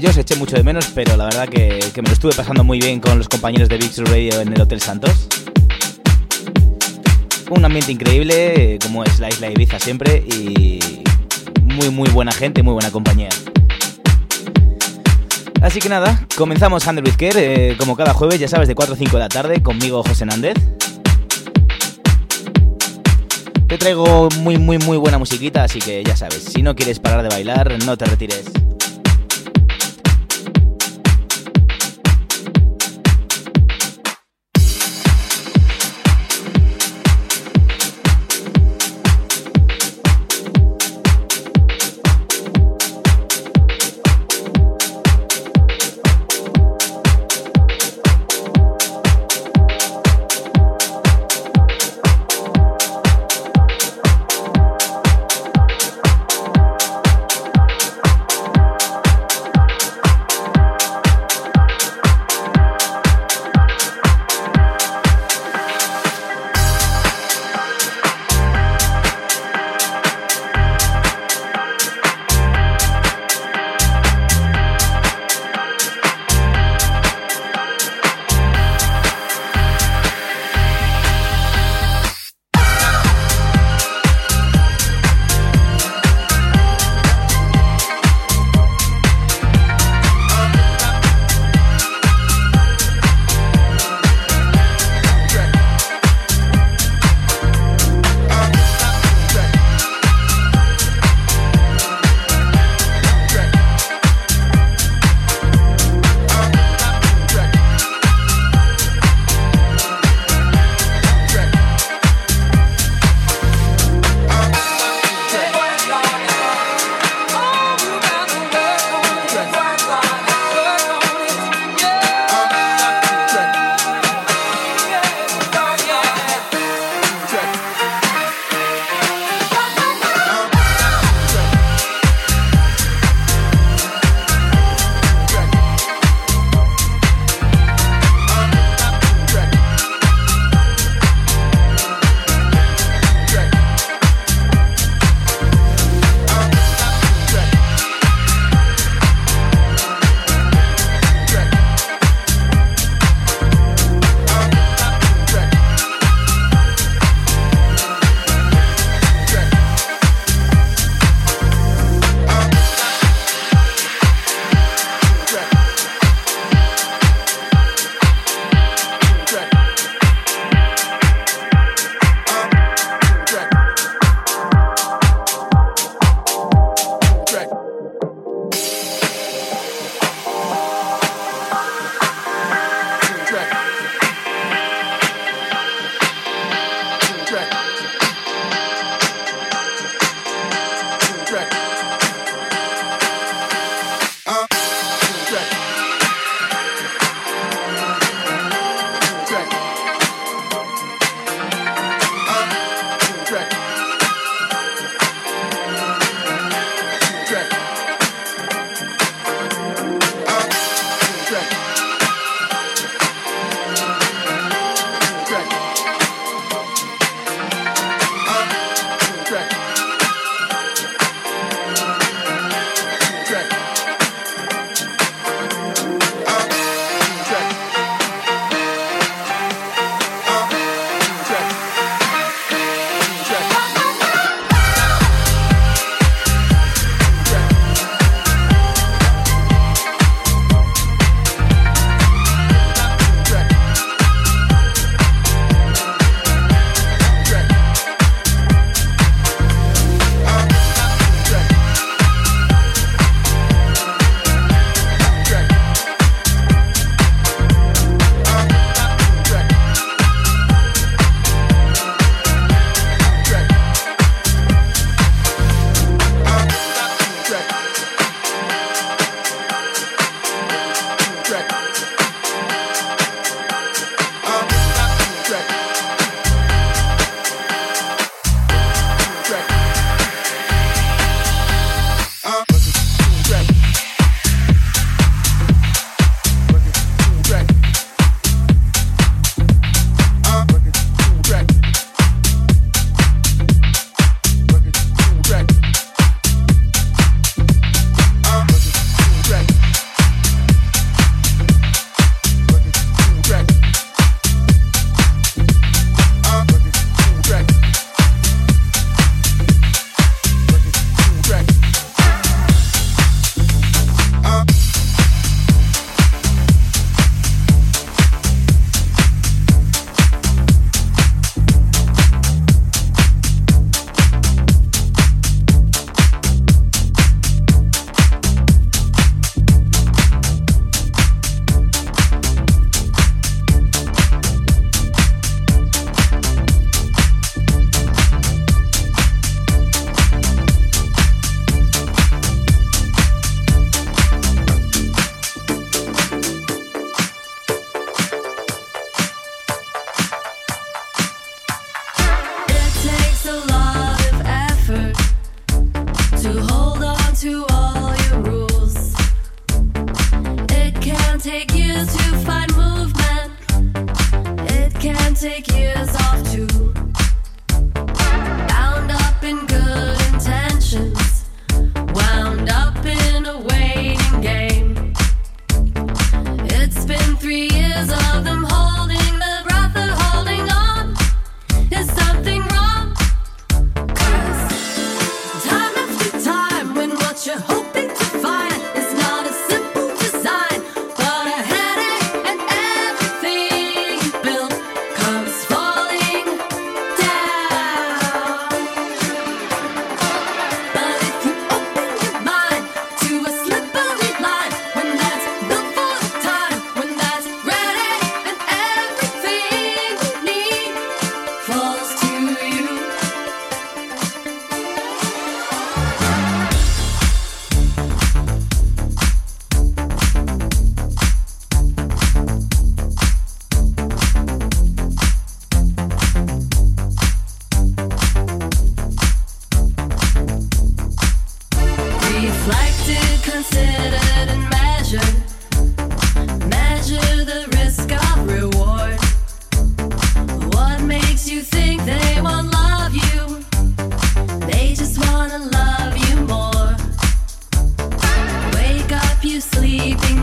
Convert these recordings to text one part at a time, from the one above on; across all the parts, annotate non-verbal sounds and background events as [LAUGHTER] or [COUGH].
eh, yo os eché mucho de menos, pero la verdad que, me lo estuve pasando muy bien con los compañeros de Big Radio en el Hotel Santos. Un ambiente increíble, eh, como es la isla Ibiza siempre, y muy muy buena gente, muy buena compañía. Así que nada, comenzamos Under with Care, como cada jueves, ya sabes, de 4 o 5 de la tarde, conmigo José Nández. Te traigo muy, muy, muy buena musiquita, así que ya sabes, si no quieres parar de bailar, no te retires.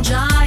giant.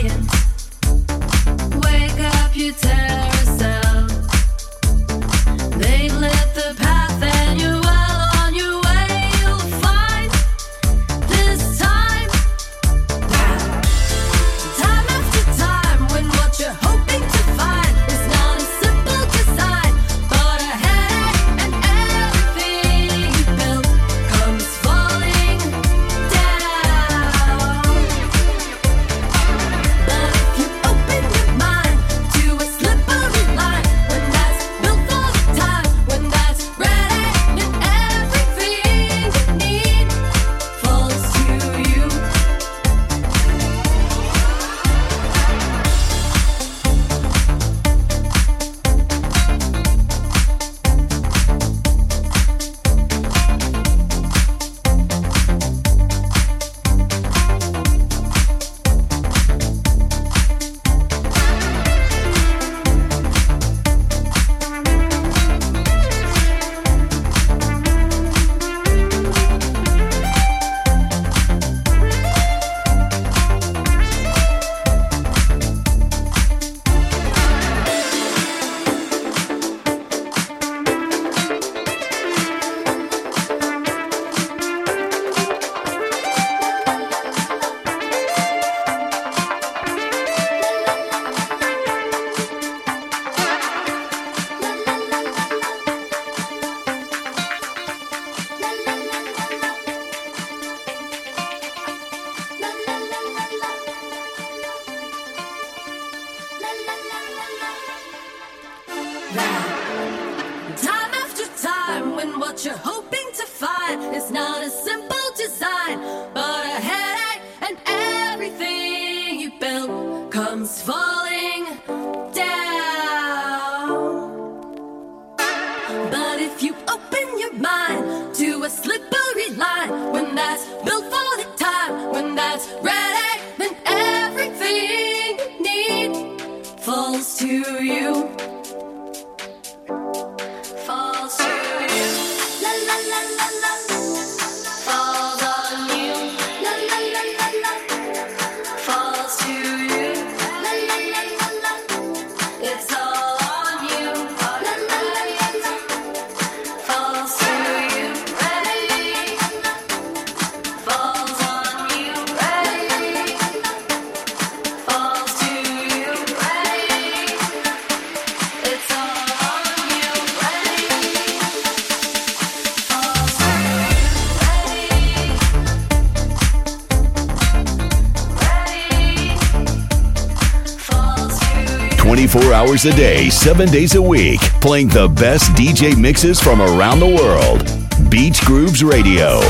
What you're hoping to find is not a simple design, but a headache, and everything you built comes falling down. But if you open your mind to a slippery line, when that's built for the time, when that's ready, then everything you need falls to you. 24 hours a day, 7 days a week, playing the best DJ mixes from around the world. Beach Grooves Radio.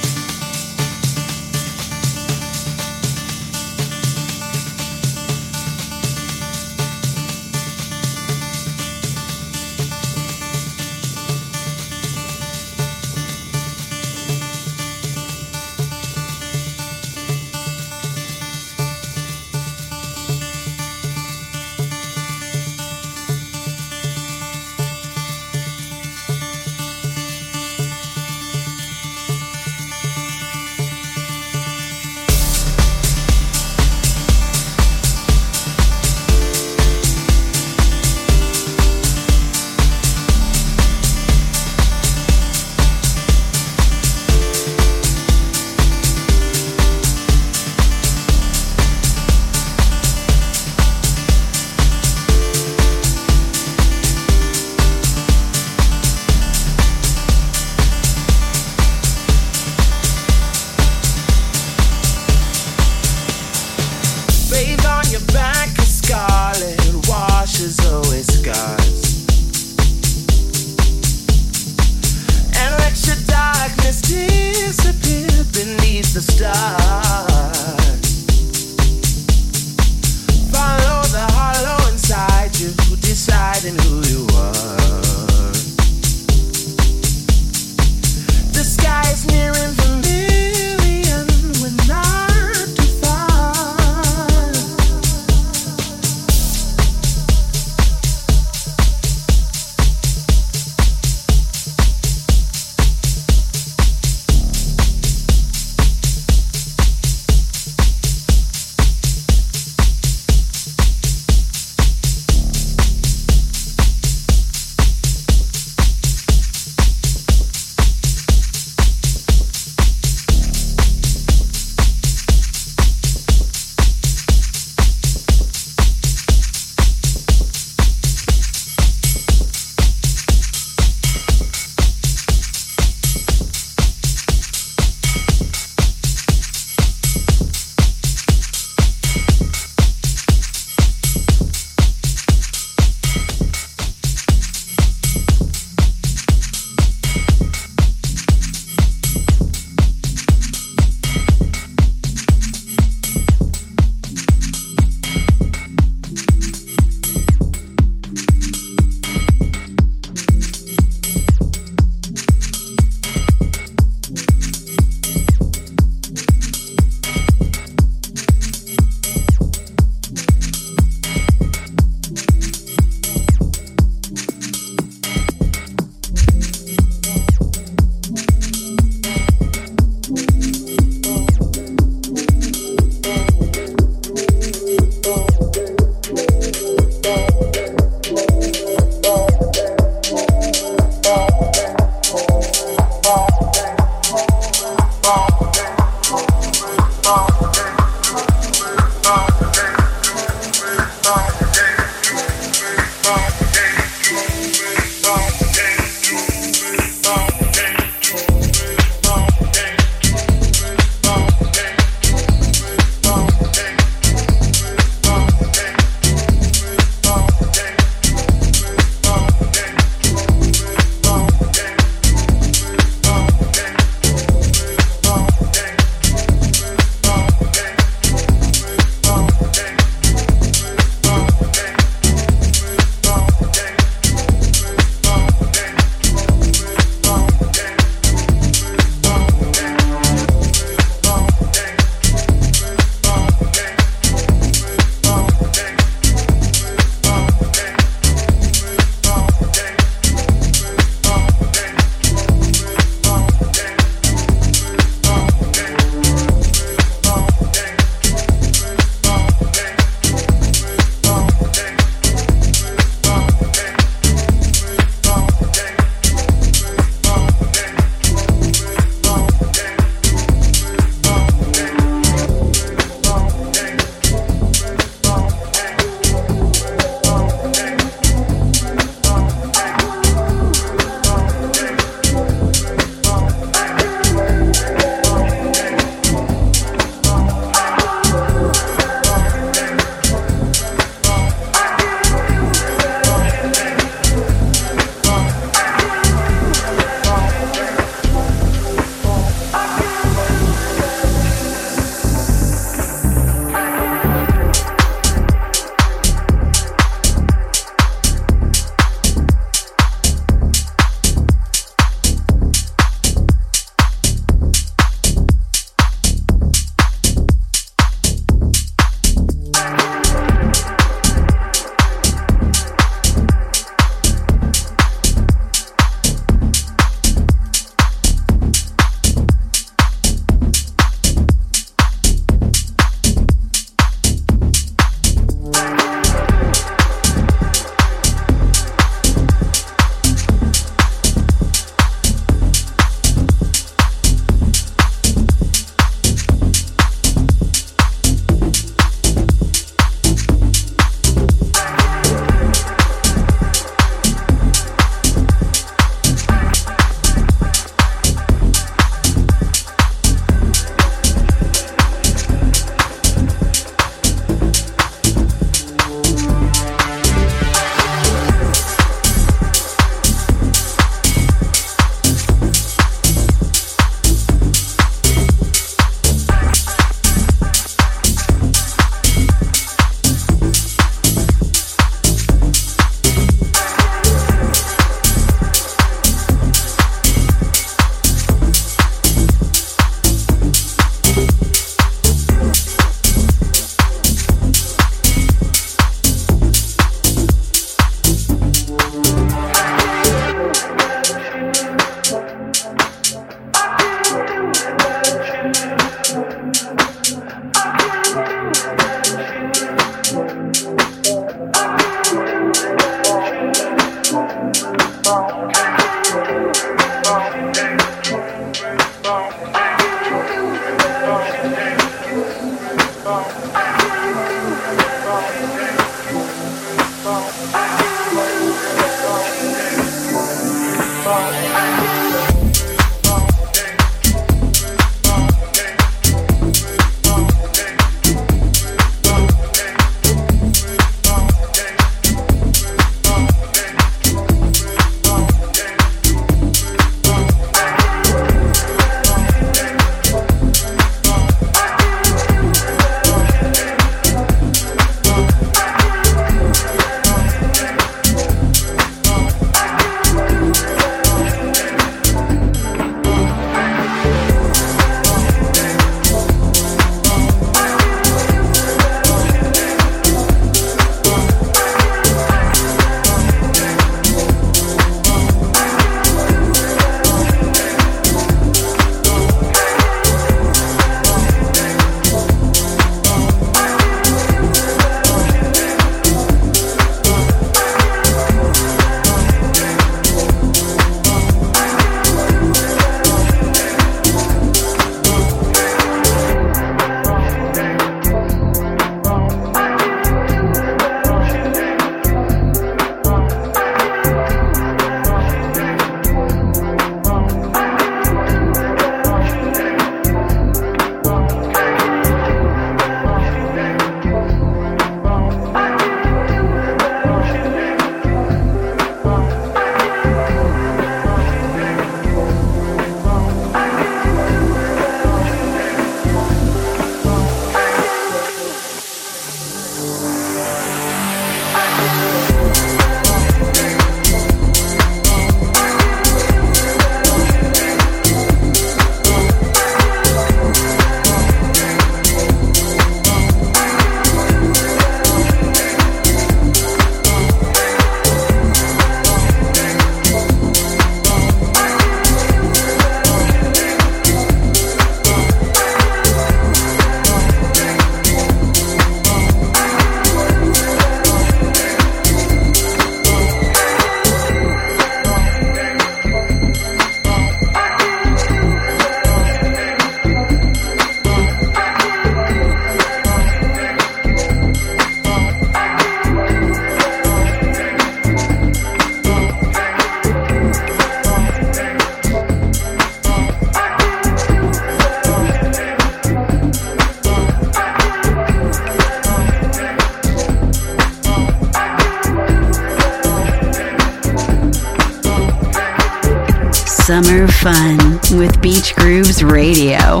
Fun with Beach Grooves Radio.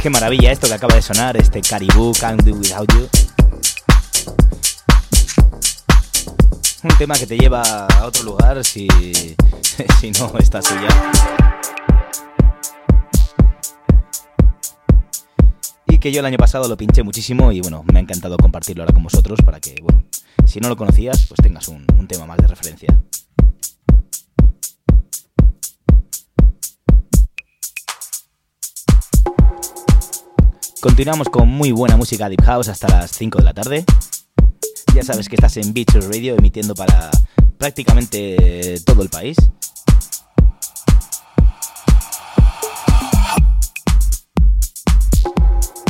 Qué maravilla esto que acaba de sonar, este Caribou Can't Do Without You. Un tema que te lleva a otro lugar si, [LAUGHS] si no está suya. Y que yo el año pasado lo pinché muchísimo y bueno, me ha encantado compartirlo ahora con vosotros para que, bueno, si no lo conocías, pues tengas un, un tema más de referencia. Continuamos con muy buena música Deep House hasta las 5 de la tarde. Ya sabes que estás en Beach Radio emitiendo para prácticamente todo el país.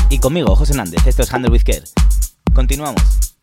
Y conmigo, José Nández, esto es Handle with Care. Continuamos.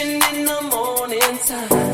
in the morning time.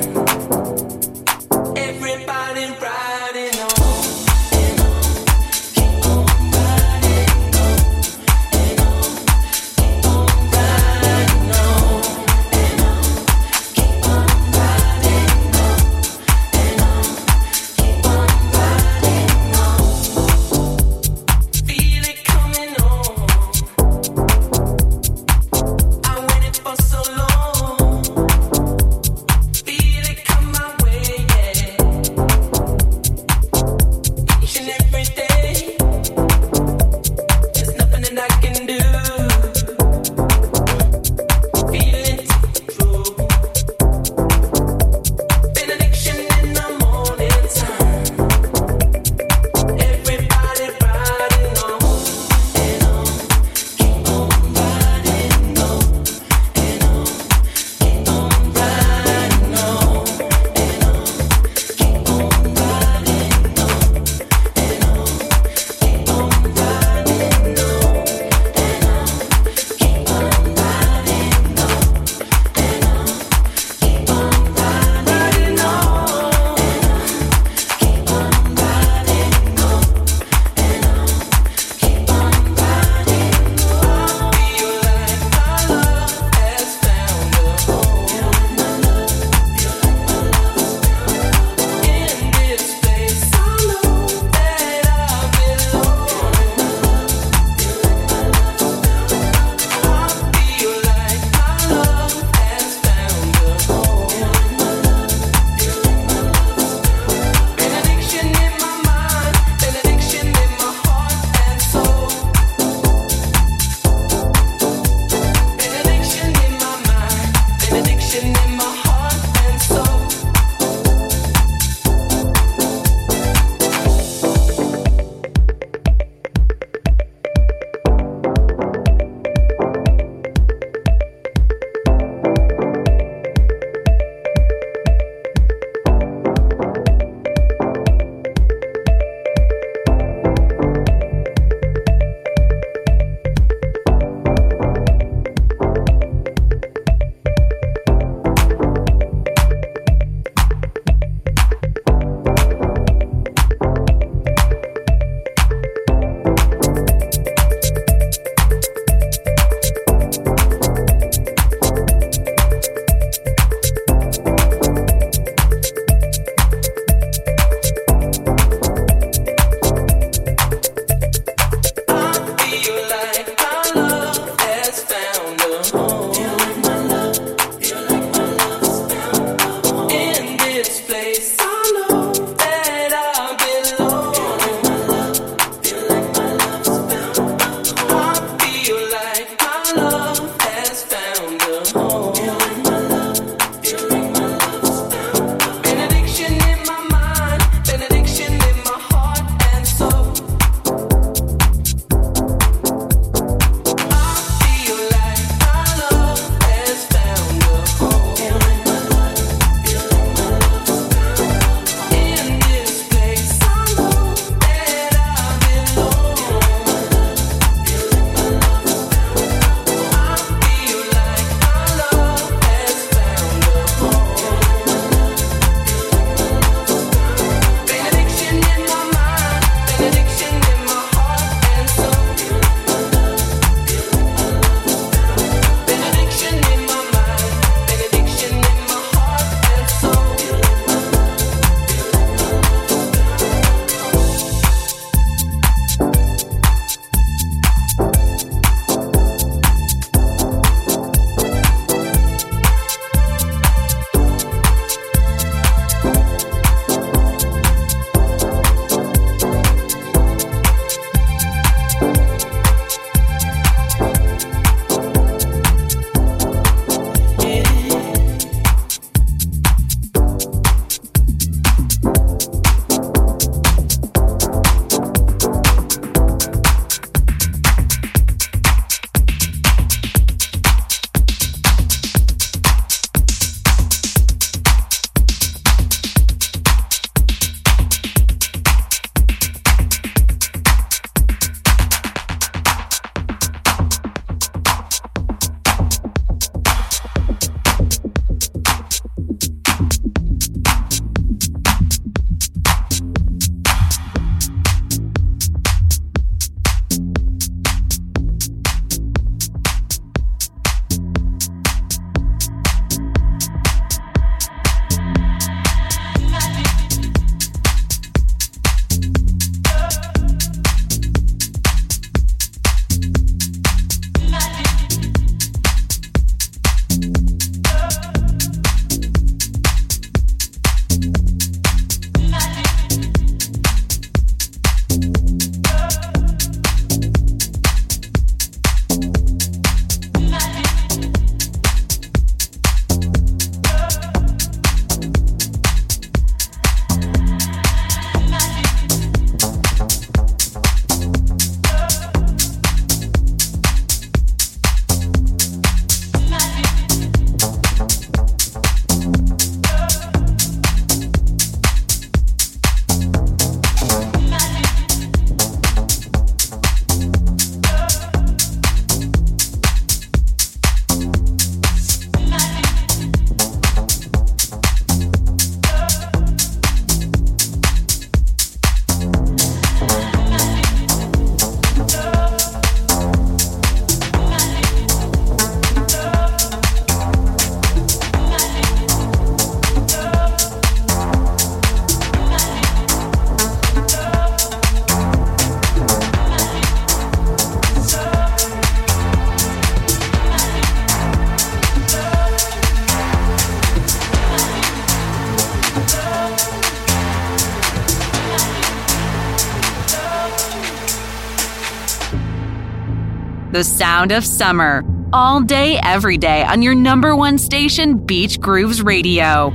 Sound of summer. All day, every day on your number one station, Beach Grooves Radio.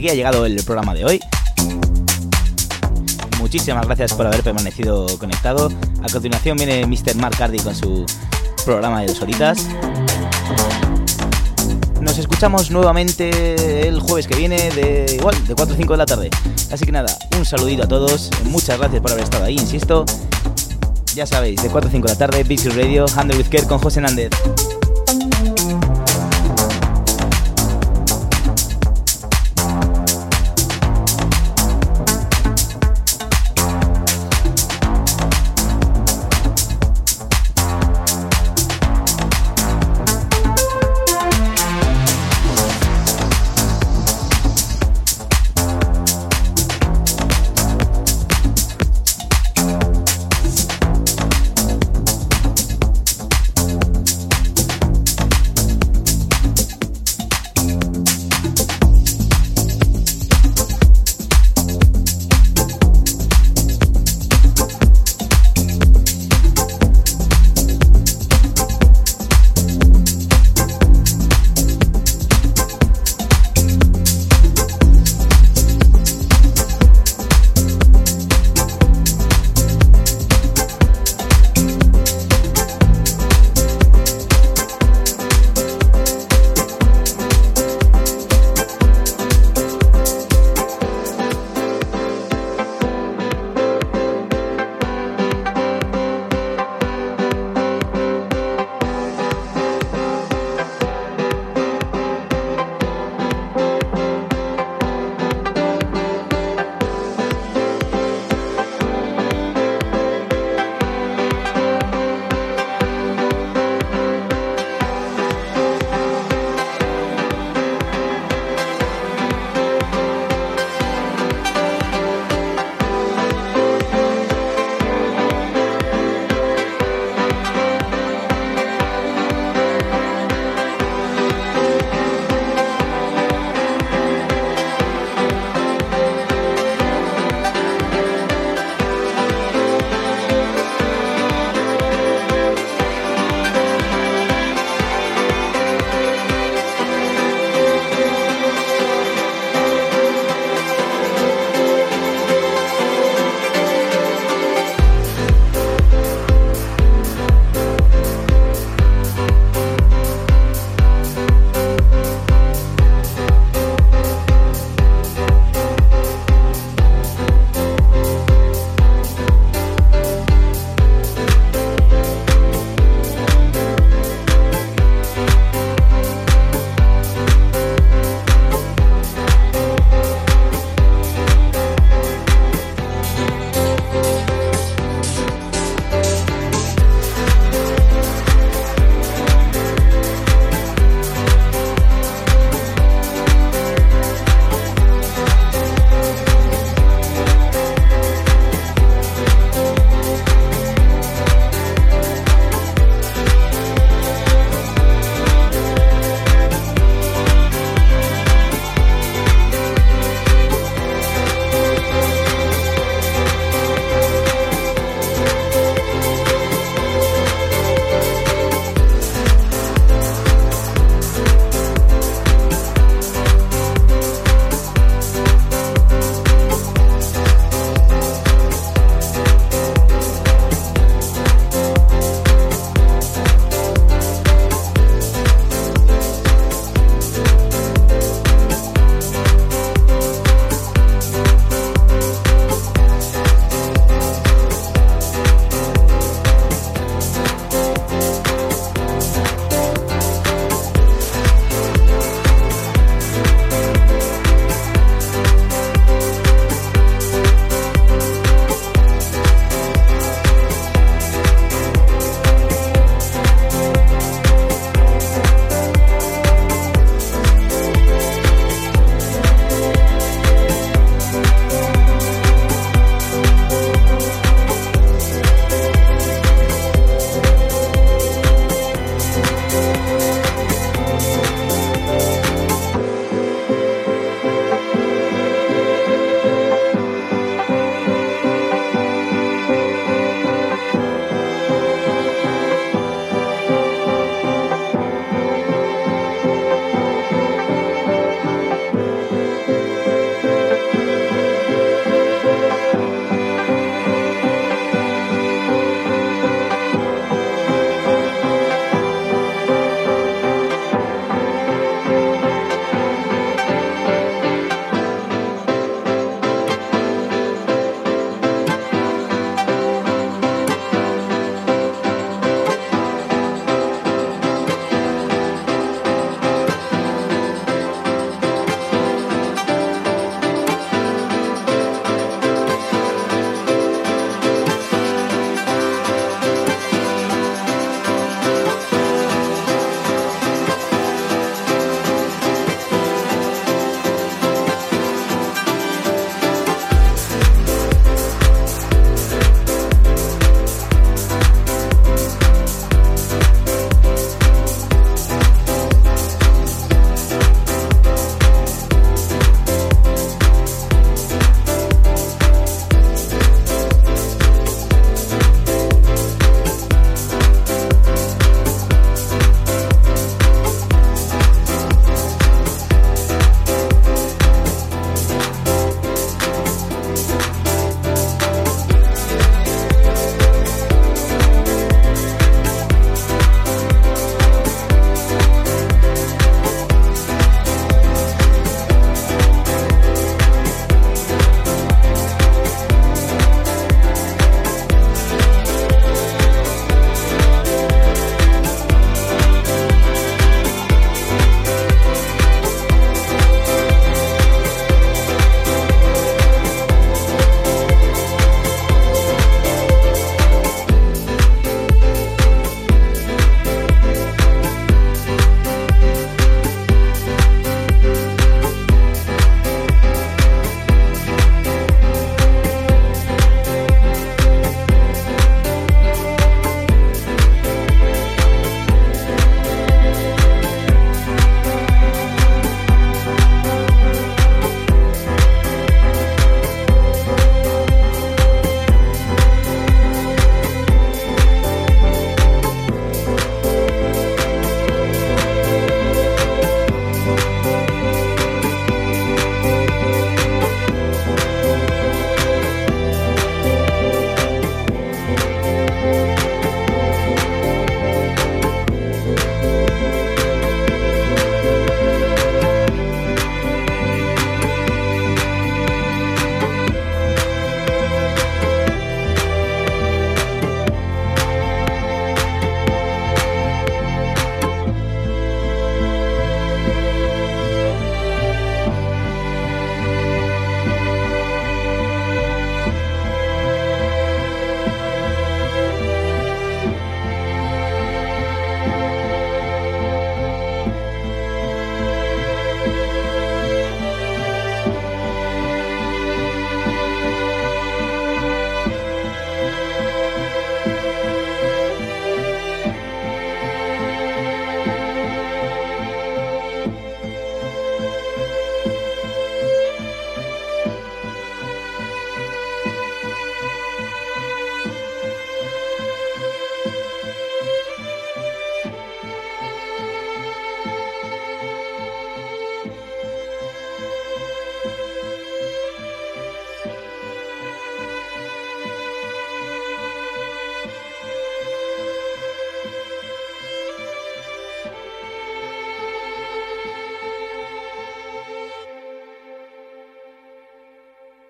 Aquí ha llegado el programa de hoy. Muchísimas gracias por haber permanecido conectado. A continuación viene Mr. Mark Hardy con su programa de dos horitas. Nos escuchamos nuevamente el jueves que viene de igual, de 4 o 5 de la tarde. Así que nada, un saludito a todos. Muchas gracias por haber estado ahí, insisto. Ya sabéis, de 4 a 5 de la tarde, Beach Radio, Handle with Care con José Nández.